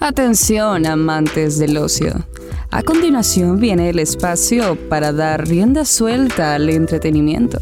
Atención, amantes del ocio. A continuación viene el espacio para dar rienda suelta al entretenimiento.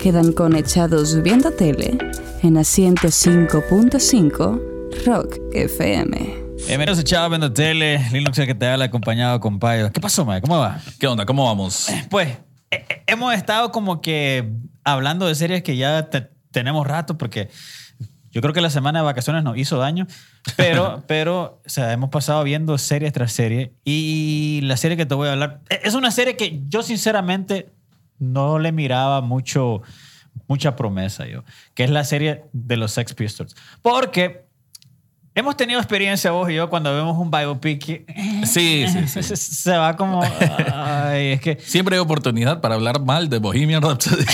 Quedan conectados viendo tele en la 105.5 Rock FM. Eh, menos echado viendo tele, Linux el que te habla acompañado con Payo. ¿Qué pasó, Mae? ¿Cómo va? ¿Qué onda? ¿Cómo vamos? Pues eh, eh, hemos estado como que hablando de series que ya te- tenemos rato porque yo creo que la semana de vacaciones nos hizo daño, pero, pero o sea, hemos pasado viendo series tras serie y la serie que te voy a hablar eh, es una serie que yo sinceramente no le miraba mucho, mucha promesa yo, que es la serie de los Sex Pistols. Porque hemos tenido experiencia vos y yo cuando vemos un biopic que Sí, sí, sí. se, se va como... Ay, es que... Siempre hay oportunidad para hablar mal de Bohemian Rhapsody.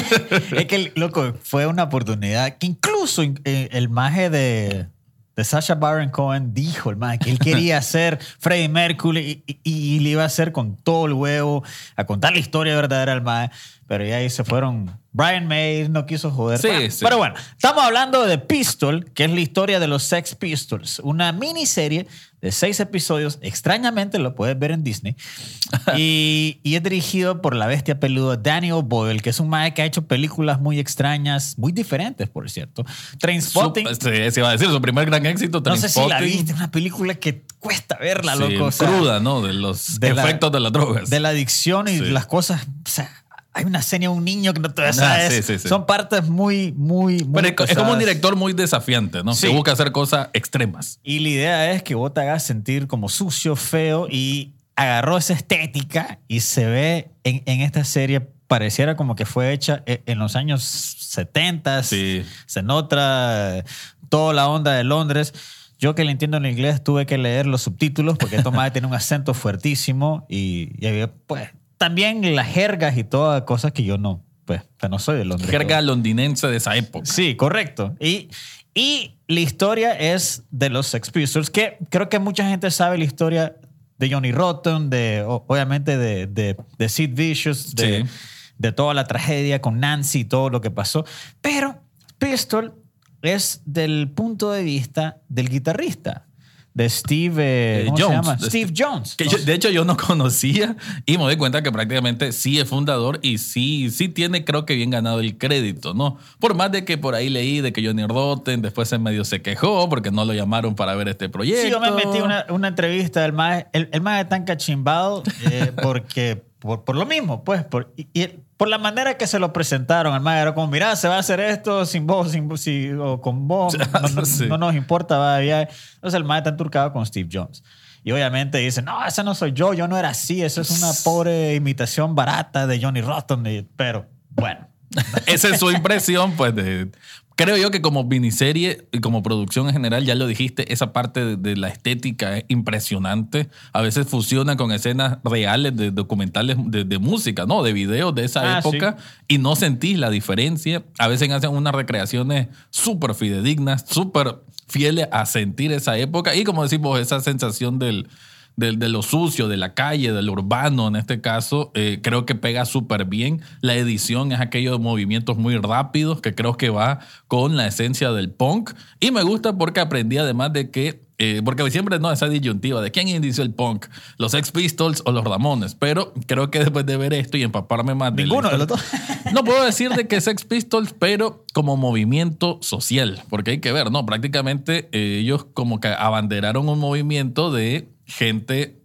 es que, loco, fue una oportunidad que incluso eh, el maje de, de Sasha Baron Cohen dijo, el maje, que él quería hacer Freddie Mercury y, y- y le iba a hacer con todo el huevo, a contar la historia verdadera del maje. Pero ya ahí se fueron. Brian May no quiso joder. Sí, Bueno, sí. Pero bueno, estamos hablando de Pistol, que es la historia de los Sex Pistols. Una miniserie de seis episodios. Extrañamente lo puedes ver en Disney. y, y es dirigido por la bestia peluda Daniel Boyle, que es un maestro que ha hecho películas muy extrañas, muy diferentes, por cierto. Trainspotting. Su- sí, se iba a decir, su primer gran éxito, No sé si la viste, una película que cuesta verla, Sí, loco. o sea, cruda, ¿no? De los de la- efectos de las drogas. de la adicción y las cosas. O sea, hay una escena de un niño que no te Ah, sabes. sí, sí, sí. Son partes muy, muy, muy. Pero es- es como un director muy desafiante, ¿no? Que busca hacer cosas extremas. Y la idea es que vos te hagas sentir como sucio, feo y agarró esa estética y se ve en, en esta serie, pareciera como que fue hecha e- en los años 70. Sí. Se nota toda la onda de Londres. Yo que le entiendo en inglés tuve que leer los subtítulos porque esto más tiene un acento fuertísimo y, y pues también las jergas y todas cosas que yo no, pues, o sea, no soy de Londres. Jerga londinense de esa época. Sí, correcto. Y, y la historia es de los Sex Pistols, que creo que mucha gente sabe la historia de Johnny Rotten, de, obviamente de, de, de Sid Vicious, de, Sí. de toda la tragedia con Nancy y todo lo que pasó. Pero Pistol es del punto de vista del guitarrista, de Steve eh, Eh, ¿cómo se Jones. llama? De Steve Jones. Que yo- de hecho, yo no conocía y me doy cuenta que prácticamente sí es fundador y sí, sí tiene, creo que bien ganado el crédito, ¿no? Por más de que por ahí leí de que Johnny Rotten después en medio se quejó porque no lo llamaron para ver este proyecto. Sí, yo me metí una, una entrevista del más el, el más tan cachimbado eh, porque por, por lo mismo, pues, por, y, y por la manera que se lo presentaron, el más era como, mira, se va a hacer esto sin vos, sin, si- o con vos, no, no- Sí. no nos importa, va ya. Entonces el más está enturcado con Steve Jones. Y obviamente dice, no, ese no soy yo, yo no era así, eso es una pobre imitación barata de Johnny Rotten, pero bueno. Esa es su impresión, pues, de... Creo yo que como miniserie y como producción en general, ya lo dijiste, esa parte de, de la estética es impresionante. A veces fusiona con escenas reales de documentales de, de música, ¿no? De videos de esa Ah, época y no sentís la diferencia. A veces hacen unas recreaciones súper fidedignas, súper fieles a sentir esa época y como decimos, esa sensación del, del- de lo sucio, de la calle, del urbano en este caso, eh, creo que pega súper bien. La edición es aquellos movimientos muy rápidos que creo que va con la esencia del punk. Y me gusta porque aprendí además de que, eh, porque siempre no esa disyuntiva de quién inició el punk, los Sex Pistols o los Ramones, pero creo que después de ver esto y empaparme más de Ninguno de los dos. no puedo decir de que Sex Pistols, pero como movimiento social, porque hay que ver, ¿no? Prácticamente eh, ellos como que abanderaron un movimiento de gente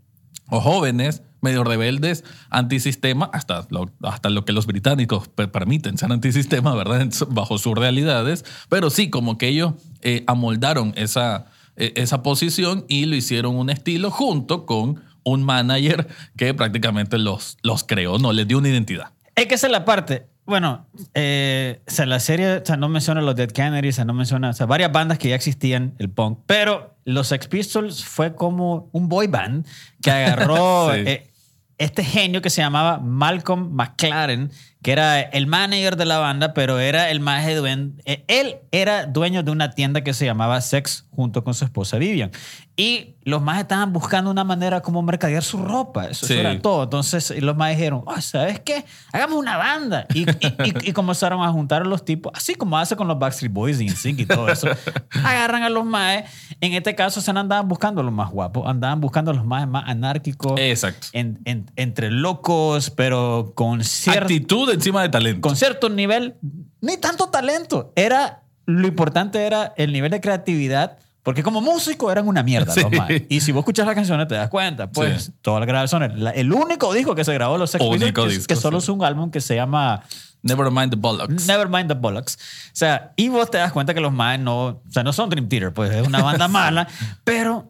o jóvenes medio rebeldes, antisistema, hasta lo, hasta lo que los británicos per- permiten ser antisistema, ¿verdad? Bajo sus realidades, pero sí, como que ellos eh, amoldaron esa, eh, esa posición y lo hicieron un estilo junto con un manager que prácticamente los, los creó, no les dio una identidad. Es que esa es la parte. Bueno, eh, o sea, la serie o sea, no menciona los Dead Kennedys, o sea, no menciona o sea, varias bandas que ya existían, el punk, pero los Sex Pistols fue como un boy band que agarró Sí. eh, este genio que se llamaba Malcolm McLaren, que era el manager de la banda, pero era el maje dueño. Él era dueño de una tienda que se llamaba Sex junto con su esposa Vivian. Y los más estaban buscando una manera como mercadear su ropa. Eso, eso Sí. era todo. Entonces los más dijeron, oh, ¿sabes qué? Hagamos una banda. Y, y- y- y comenzaron a juntar a los tipos, así como hace con los Backstreet Boys y NSYNC y todo eso. Agarran a los más. En este caso se andaban buscando a los más guapos, andaban buscando a los más, más anárquicos. Exacto. en- en- entre locos, pero con cierto Actitud encima de talento. con cierto nivel, ni tanto talento. Era, lo importante era el nivel de creatividad, porque como músico eran una mierda. Sí. los maes. Y si vos escuchas las canciones te das cuenta, pues Sí. todas las grabaciones. la- el único disco que se grabó los Sex Pistols, que, disco, que solo sí. es un álbum que se llama Never mind the bollocks. Nevermind the Bollocks. O sea, y vos te das cuenta que los maes no, o sea, no son Dream Theater, pues es una banda mala, pero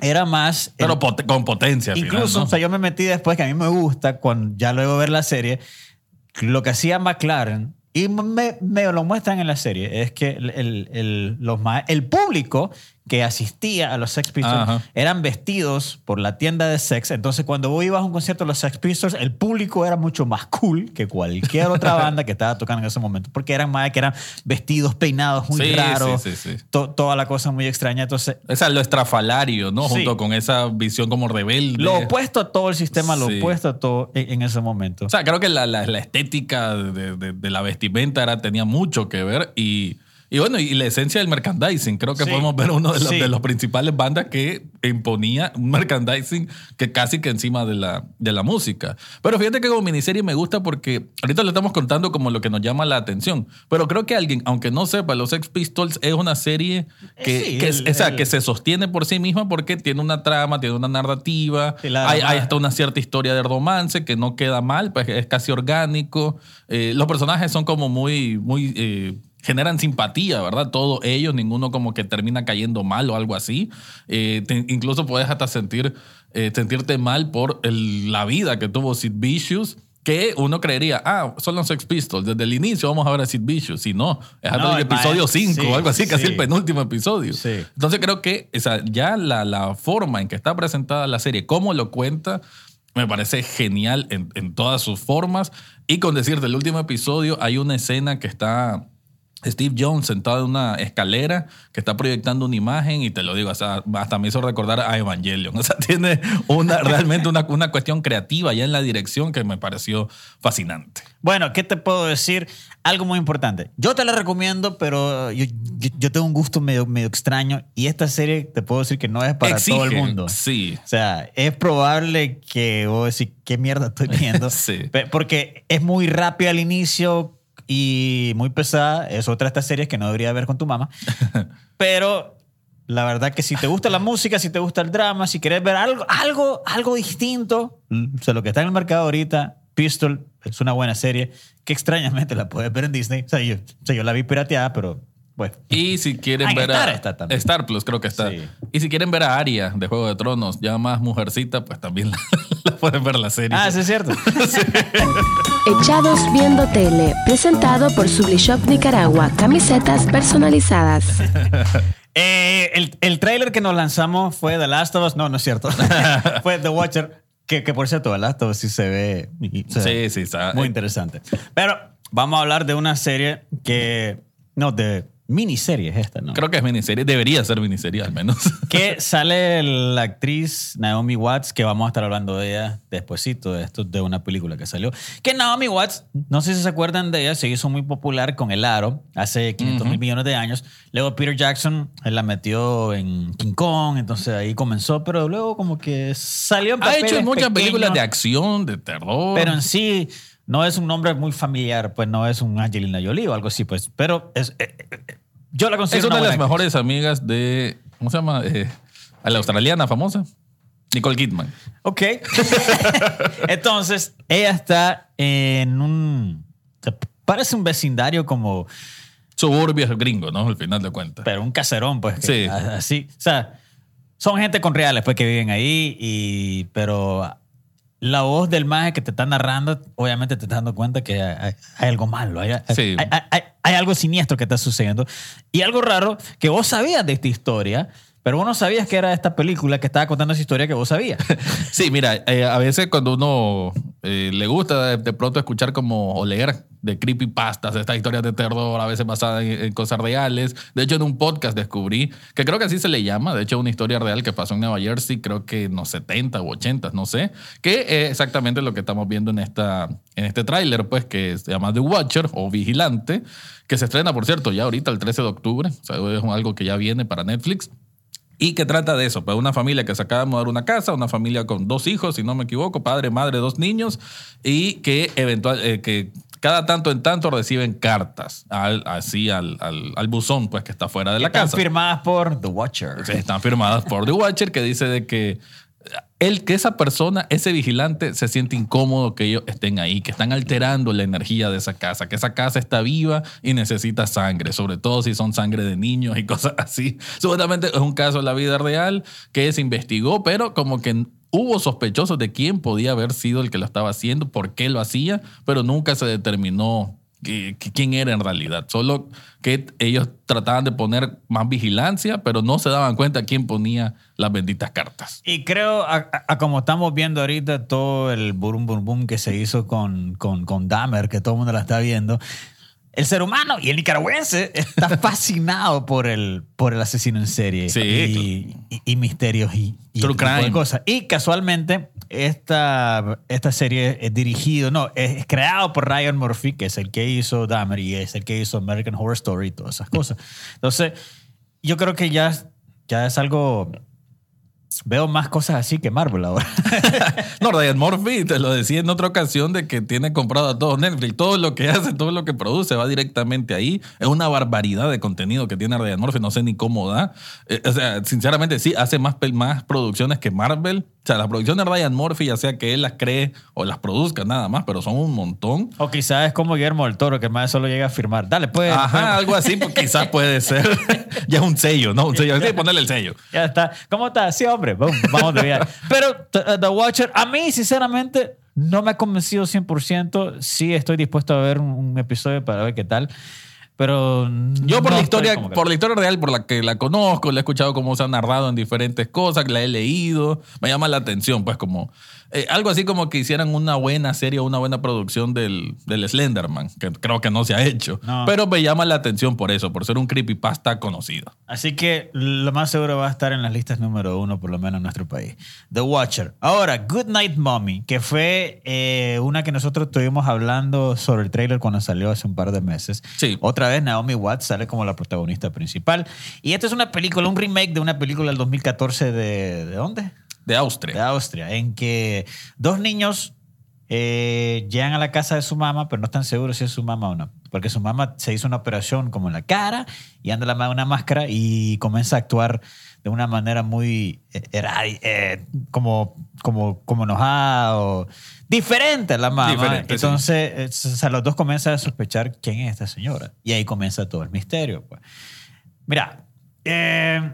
era más... el- Pero pot- con potencia. al final, Incluso, ¿no? o sea, yo me metí después que a mí me gusta, cuando ya luego ver la serie, lo que hacía McLaren, y me, me lo muestran en la serie, es que el, el, el- público que asistía a los Sex Pistols Ajá. eran vestidos por la tienda de sex. Entonces, cuando vos ibas a un concierto de los Sex Pistols, el público era mucho más cool que cualquier otra banda que estaba tocando en ese momento, porque eran más que eran vestidos, peinados muy Sí, raros, sí, sí, sí. to- toda la cosa muy extraña. Entonces, Esa es lo estrafalario, ¿no? Junto con esa visión como rebelde. lo opuesto a todo el sistema, lo opuesto a todo en, en ese momento. O sea, creo que la, la- la estética de, de- de la vestimenta era, tenía mucho que ver y, y bueno, y la esencia del merchandising. Creo que Sí. podemos ver uno de los, Sí. de los principales bandas que imponía un merchandising que casi que encima de la, de la música. Pero fíjate que como miniserie me gusta porque ahorita lo estamos contando como lo que nos llama la atención. Pero creo que alguien, aunque no sepa, los Sex Pistols es una serie que, Sí, que, el- o sea, el- que se sostiene por sí misma porque tiene una trama, tiene una narrativa, hay hasta una cierta historia de romance que no queda mal, pues es casi orgánico. Eh, los personajes son como muy, muy eh, generan simpatía, ¿verdad? Todos ellos, ninguno como que termina cayendo mal o algo así. Eh, te- incluso puedes hasta sentir, eh, sentirte mal por el- la vida que tuvo Sid Vicious. Que uno creería, ah, son los Sex Pistols. Desde el inicio vamos a ver a Sid Vicious. Si no, es hasta No, el episodio maestro, 5 sí, o algo así, casi sí. el penúltimo episodio. Sí. Entonces creo que o sea, ya la, la forma en que está presentada la serie, cómo lo cuenta, me parece genial en, en todas sus formas. Y con decirte, el último episodio hay una escena que está Steve Jones sentado en una escalera que está proyectando una imagen y te lo digo, sea, hasta me hizo recordar a Evangelion. O sea, tiene una, realmente una, una cuestión creativa ya en la dirección que me pareció fascinante. Bueno, ¿qué te puedo decir? Algo muy importante. Yo te la recomiendo, pero yo, yo- yo tengo un gusto medio, medio extraño y esta serie te puedo decir que no es para todo el mundo. Sí. O sea, es probable que vos decís, ¿qué mierda estoy viendo? Sí. Porque es muy rápida al inicio y muy pesada. Es otra de estas series que no debería ver con tu mamá. Pero la verdad que si te gusta la música, si te gusta el drama, si quieres ver algo, algo, algo distinto, o sea, lo que está en el mercado ahorita, Pistol es una buena serie que extrañamente la puedes ver en Disney. O sea, yo, o sea, yo la vi pirateada, pero bueno. Y si quieren Ah, ver Star a está también. Star Plus creo que está. Sí. Y si quieren ver a Aria de Juego de Tronos, ya más mujercita, pues también la, la pueden ver la serie. Ah, sí es cierto. Echados Viendo Tele, presentado por Sublishop Nicaragua, camisetas personalizadas. Eh, el, el trailer que nos lanzamos fue The Last of Us. No, no es cierto. fue The Watcher. Que, que por cierto, The Last of Us sí se ve. y- o sea, Sí, sí, está. Muy interesante. Pero vamos a hablar de una serie que. No, de miniserie es esta, ¿no? Creo que es miniserie, debería ser miniserie al menos. que sale la actriz Naomi Watts, que vamos a estar hablando de ella despuesito de esto, de una película que salió. Que Naomi Watts, no sé si se acuerdan de ella, se hizo muy popular con El Aro hace 500 mil millones de años. Luego Peter Jackson la metió en King Kong, entonces ahí comenzó, pero luego como que salió en ha hecho muchas pequeños, películas de acción, de terror. Pero en sí no es un nombre muy familiar, pues no es un Angelina Jolie o algo así, pues. Pero es, eh, eh, yo la es considero una de las actriz. mejores amigas de. ¿Cómo se llama? Eh, a la australiana famosa. Nicole Kidman. Ok. Entonces, ella está en un. Parece un vecindario como. Suburbios gringo, ¿no? Al final de cuentas. Pero un caserón, pues. Sí. Así. O sea, son gente con reales, pues, que viven ahí. Y, pero la voz del maje que te está narrando, obviamente te estás dando cuenta que hay, algo malo. Sí. hay- hay algo siniestro que está sucediendo. Y algo raro que vos sabías de esta historia. Pero vos no sabías que era esta película que estaba contando esa historia que vos sabías. Sí, mira, eh, a veces cuando uno eh, le gusta de, de pronto escuchar como o leer de creepypastas, estas historias de terror, a veces basadas en, en cosas reales. De hecho, en un podcast descubrí, que creo que así se le llama, de hecho, una historia real que pasó en Nueva Jersey, creo que en los 70 u 80, no sé, que es exactamente lo que estamos viendo en, esta, en este tráiler, pues, que se llama The Watcher o Vigilante, que se estrena, por cierto, ya ahorita el 13 de octubre, o sea, es algo que ya viene para Netflix. Y que trata de eso, pues una familia que se acaba de mudar a una casa, una familia con dos hijos, si no me equivoco, padre, madre, dos niños, y que eventual, eh, que cada tanto en tanto reciben cartas al, así al, al, al buzón, pues que está fuera de la Están casa. firmadas por The Watcher. Sí, Están firmadas por The Watcher, que dice de que el que esa persona, ese vigilante, se siente incómodo que ellos estén ahí, que están alterando la energía de esa casa, que esa casa está viva y necesita sangre, sobre todo si son sangre de niños y cosas así. Seguramente es un caso de la vida real que se investigó, pero como que hubo sospechosos de quién podía haber sido el que lo estaba haciendo, por qué lo hacía, pero nunca se determinó quién era en realidad. Solo que ellos trataban de poner más vigilancia, pero no se daban cuenta quién ponía las benditas cartas. Y creo, a, como estamos viendo ahorita, todo el boom, boom, boom que se hizo con, con, con Dahmer, que todo el mundo la está viendo, el ser humano y el nicaragüense está fascinado por el, por el asesino en serie Sí, y, y- y misterios y, y True este crime. cosas. Y casualmente, esta, esta serie es dirigido, no, es, es creado por Ryan Murphy, que es el que hizo Dahmer y es el que hizo American Horror Story y todas esas cosas. Entonces, yo creo que ya, ya es algo... Veo más cosas así que Marvel ahora. No, Ryan Murphy, te lo decía en otra ocasión, de que tiene comprado a todo Netflix. Todo lo que hace, todo lo que produce va directamente ahí. Es una barbaridad de contenido que tiene Ryan Murphy. No sé ni cómo da. Eh, o sea, sinceramente, sí, hace más, más producciones que Marvel. O sea, las producciones de Ryan Murphy, ya sea que él las cree o las produzca nada más, pero son un montón. O quizás es como Guillermo del Toro, que más solo llega a firmar. Dale, pues. Ajá, algo así, pues quizás puede ser. ya es un sello, ¿no? Un sello. Sí, ponerle el sello. Ya está. ¿Cómo está? Sí, hombre. Boom, vamos de viaje. Pero uh, The Watcher, a mí, sinceramente, no me ha convencido 100%. Sí, estoy dispuesto a ver un, un episodio para ver qué tal. Pero. Yo por no la historia, por la historia real, por la que la conozco, la he escuchado cómo se ha narrado en diferentes cosas, la he leído, me llama la atención, pues como eh, algo así como que hicieran una buena serie o una buena producción del, del Slenderman, que creo que no se ha hecho, No. pero me llama la atención por eso, por ser un creepypasta conocido. Así que lo más seguro va a estar en las listas número uno, por lo menos en nuestro país. The Watcher. Ahora, Good Night Mommy, que fue eh, una que nosotros estuvimos hablando sobre el trailer cuando salió hace un par de meses. Sí. Otra vez Naomi Watts sale como la protagonista principal. Y esta es una película, un remake de una película del 2014 de... ¿De dónde? De de Austria. Austria, en que dos niños eh, llegan a la casa de su mamá, pero no están seguros si es su mamá o no. Porque su mamá se hizo una operación como en la cara y anda la ma- una máscara y comienza a actuar de una manera muy eh, eh, como, como, como enojado, diferente a la mamá. Diferente, sí. Entonces, o sea, los dos comienzan a sospechar quién es esta señora. Y ahí comienza todo el misterio. Pues. Mira, eh,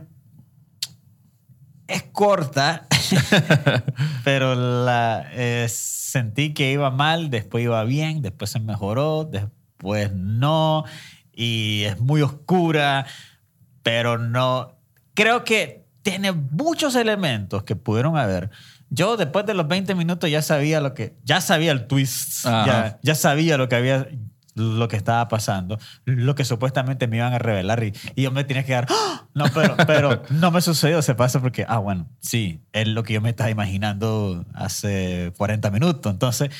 es corta, pero la, eh, sentí que iba mal, después iba bien, después se mejoró, después no, y es muy oscura, pero no. Creo que tiene muchos elementos que pudieron haber. Yo después de los 20 minutos ya sabía lo que, ya sabía el twist, ya, ya sabía lo que había, lo que estaba pasando, lo que supuestamente me iban a revelar y, y yo me tenía que dar, ¡Ah! no, pero, pero no me sucedió, se pasa porque, ah, bueno, sí, es lo que yo me estaba imaginando hace 40 minutos. Entonces,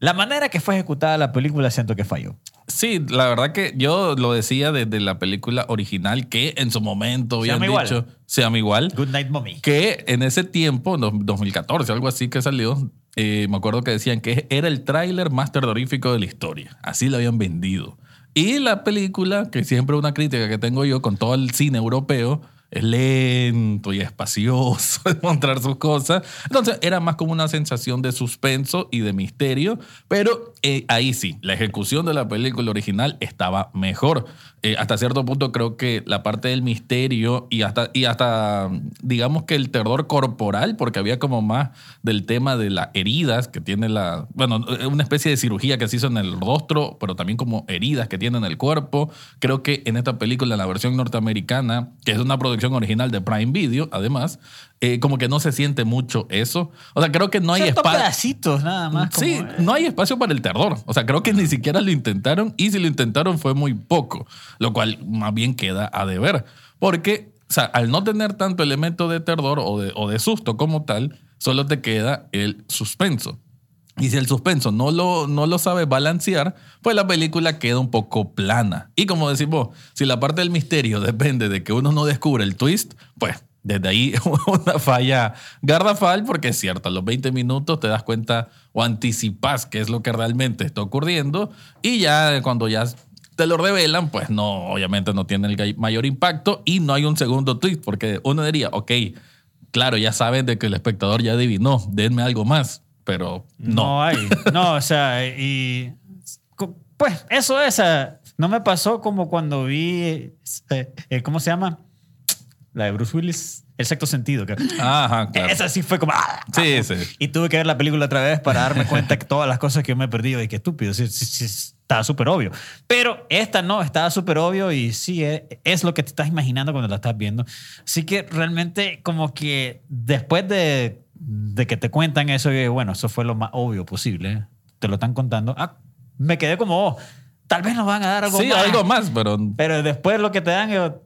la manera que fue ejecutada la película siento que falló. Sí, la verdad que yo lo decía desde la película original, que en su momento habían dicho, se llama igual. Good Night Mommy. que en ese tiempo, no- 2014, algo así que salió, eh, me acuerdo que decían que era el tráiler más terrorífico de la historia. Así lo habían vendido. Y la película, que siempre una crítica que tengo yo con todo el cine europeo, es lento y espacioso en mostrar sus cosas. Entonces era más como una sensación de suspenso y de misterio, pero eh, ahí sí, la ejecución de la película original estaba mejor. Eh, hasta cierto punto creo que la parte del misterio y hasta, y hasta, digamos que el terror corporal, porque había como más del tema de las heridas que tiene la, bueno, una especie de cirugía que se hizo en el rostro, pero también como heridas que tiene en el cuerpo. Creo que en esta película, en la versión norteamericana, que es una producción producción original de Prime Video, además, eh, como que no se siente mucho eso. O sea, creo que no hay espacio. pedacitos nada más. Sí, como, eh. no hay espacio para el terror. O sea, creo que ni siquiera lo intentaron y si lo intentaron fue muy poco, lo cual más bien queda a deber. Porque, o sea, al no tener tanto elemento de terror o de, o de susto como tal, solo te queda el suspenso. Y si el suspenso no lo, no lo sabe balancear, pues la película queda un poco plana. Y como decimos, si la parte del misterio depende de que uno no descubre el twist, pues desde ahí una falla gardafal, porque es cierto, a los 20 minutos te das cuenta o anticipas qué es lo que realmente está ocurriendo y ya cuando ya te lo revelan, pues no, obviamente no tiene el mayor impacto y no hay un segundo twist, porque uno diría, ok, claro, ya saben de que el espectador ya adivinó, denme algo más, pero no. No hay. No, o sea, y. Pues eso es. No me pasó como cuando vi. eh, eh, ¿Cómo se llama? La de Bruce Willis. El sexto sentido. que- Ajá, claro. Esa sí fue como. ¡ah! Sí, sí. Y tuve que ver la película otra vez para darme cuenta que todas las cosas que yo me he perdido y que estúpido. Sí, sí, sí, estaba súper obvio. Pero esta no, estaba súper obvio y sí, es, es lo que te estás imaginando cuando la estás viendo. Así que realmente, como que después de, de que te cuentan eso, digo, bueno, eso fue lo más obvio posible. Te lo están contando. Ah, me quedé como, oh, tal vez nos van a dar algo Sí, más. algo más, pero Pero después lo que te dan, yo,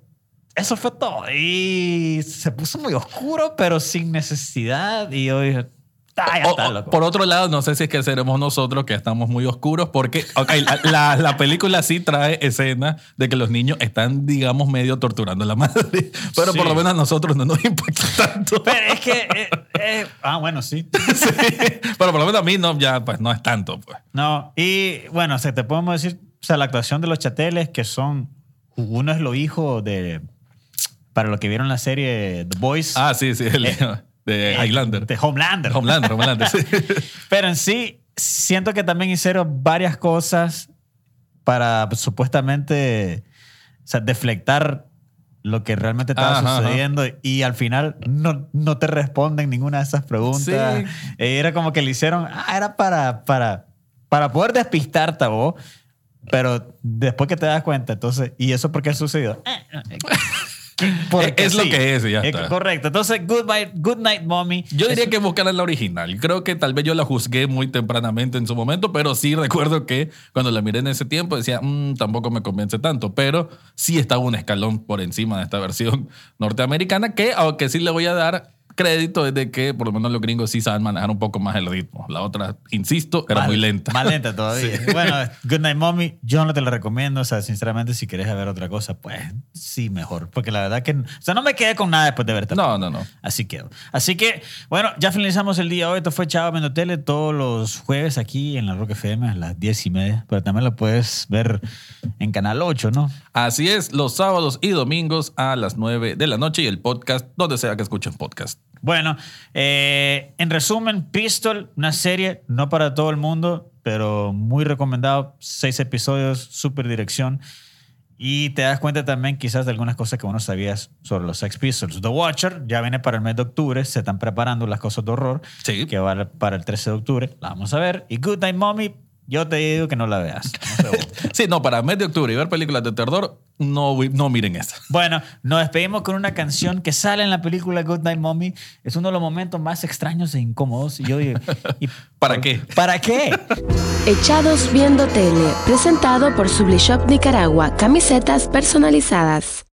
eso fue todo. Y se puso muy oscuro, pero sin necesidad. Y yo dije, ah, ya está, loco. por otro lado, no sé si es que seremos nosotros que estamos muy oscuros, porque ok, la, la- la película sí trae escena de que los niños están, digamos, medio torturando a la madre, pero Sí. por lo menos a nosotros no nos impacta tanto. Pero es que. eh, eh, ah, bueno, sí. Sí, pero por lo menos a mí no, ya pues no es tanto. Pues. No, y bueno, o sea, te podemos decir, o sea, la actuación de los chateles, que son. Uno es lo hijo de. Para lo que vieron la serie The Boys. Ah, sí, sí, el, Eh, de eh, Highlander. De Homelander. Homelander, Homelander, sí. Pero en sí, siento que también hicieron varias cosas para pues, supuestamente o sea, deflectar lo que realmente estaba Ajá, ajá. sucediendo y al final no, no te responden ninguna de esas preguntas. Sí. Eh, Era como que le hicieron, ah, era para, para, para poder despistarte a vos, pero después que te das cuenta, entonces, ¿y eso por qué sucedió? Porque Es lo sí. que es y ya está. Correcto. Entonces, Goodbye, Good Night Mommy. Yo diría Es- que buscaran la original. Creo que tal vez yo la juzgué muy tempranamente en su momento, pero sí recuerdo que cuando la miré en ese tiempo decía, "Mm, tampoco me convence tanto, pero sí estaba un escalón por encima de esta versión norteamericana que, aunque sí le voy a dar crédito, es de que por lo menos los gringos sí saben manejar un poco más el ritmo. La otra, insisto, era Más- muy lenta. Más lenta todavía. Bueno, Good Night Mommy, yo no te la recomiendo. O sea, sinceramente, si quieres ver otra cosa, pues sí, mejor. Porque la verdad que. O sea, no me quedé con nada después de verte. No, no, no. Así quedó. Así que, bueno, ya finalizamos el día hoy. Esto fue Chavo Viendo Tele todos los jueves aquí en la Rock FM a las 10 y media. Pero también lo puedes ver en Canal 8, ¿no? Así es, los sábados y domingos a las 9 de la noche y el podcast, donde sea que escuchen podcast. Bueno, eh, en resumen, Pistol, una serie no para todo el mundo, pero muy recomendado. Seis episodios, super dirección. Y te das cuenta también quizás de algunas cosas que vos no sabías sobre los Sex Pistols. The Watcher ya viene para el mes de octubre. Se están preparando las cosas de horror. Sí. Que va para el 13 de octubre. La vamos a ver. Y Good Night Mommy, yo te digo que no la veas. No sé vos. Sí, no, para mes de octubre y ver películas de terror, no, no miren esa. Bueno, nos despedimos con una canción que sale en la película Good Night Mommy. Es uno de los momentos más extraños e incómodos. Y yo digo, ¿y ¿Para qué? ¿Para qué? Echados Viendo Tele, presentado por Sublishop Nicaragua, camisetas personalizadas.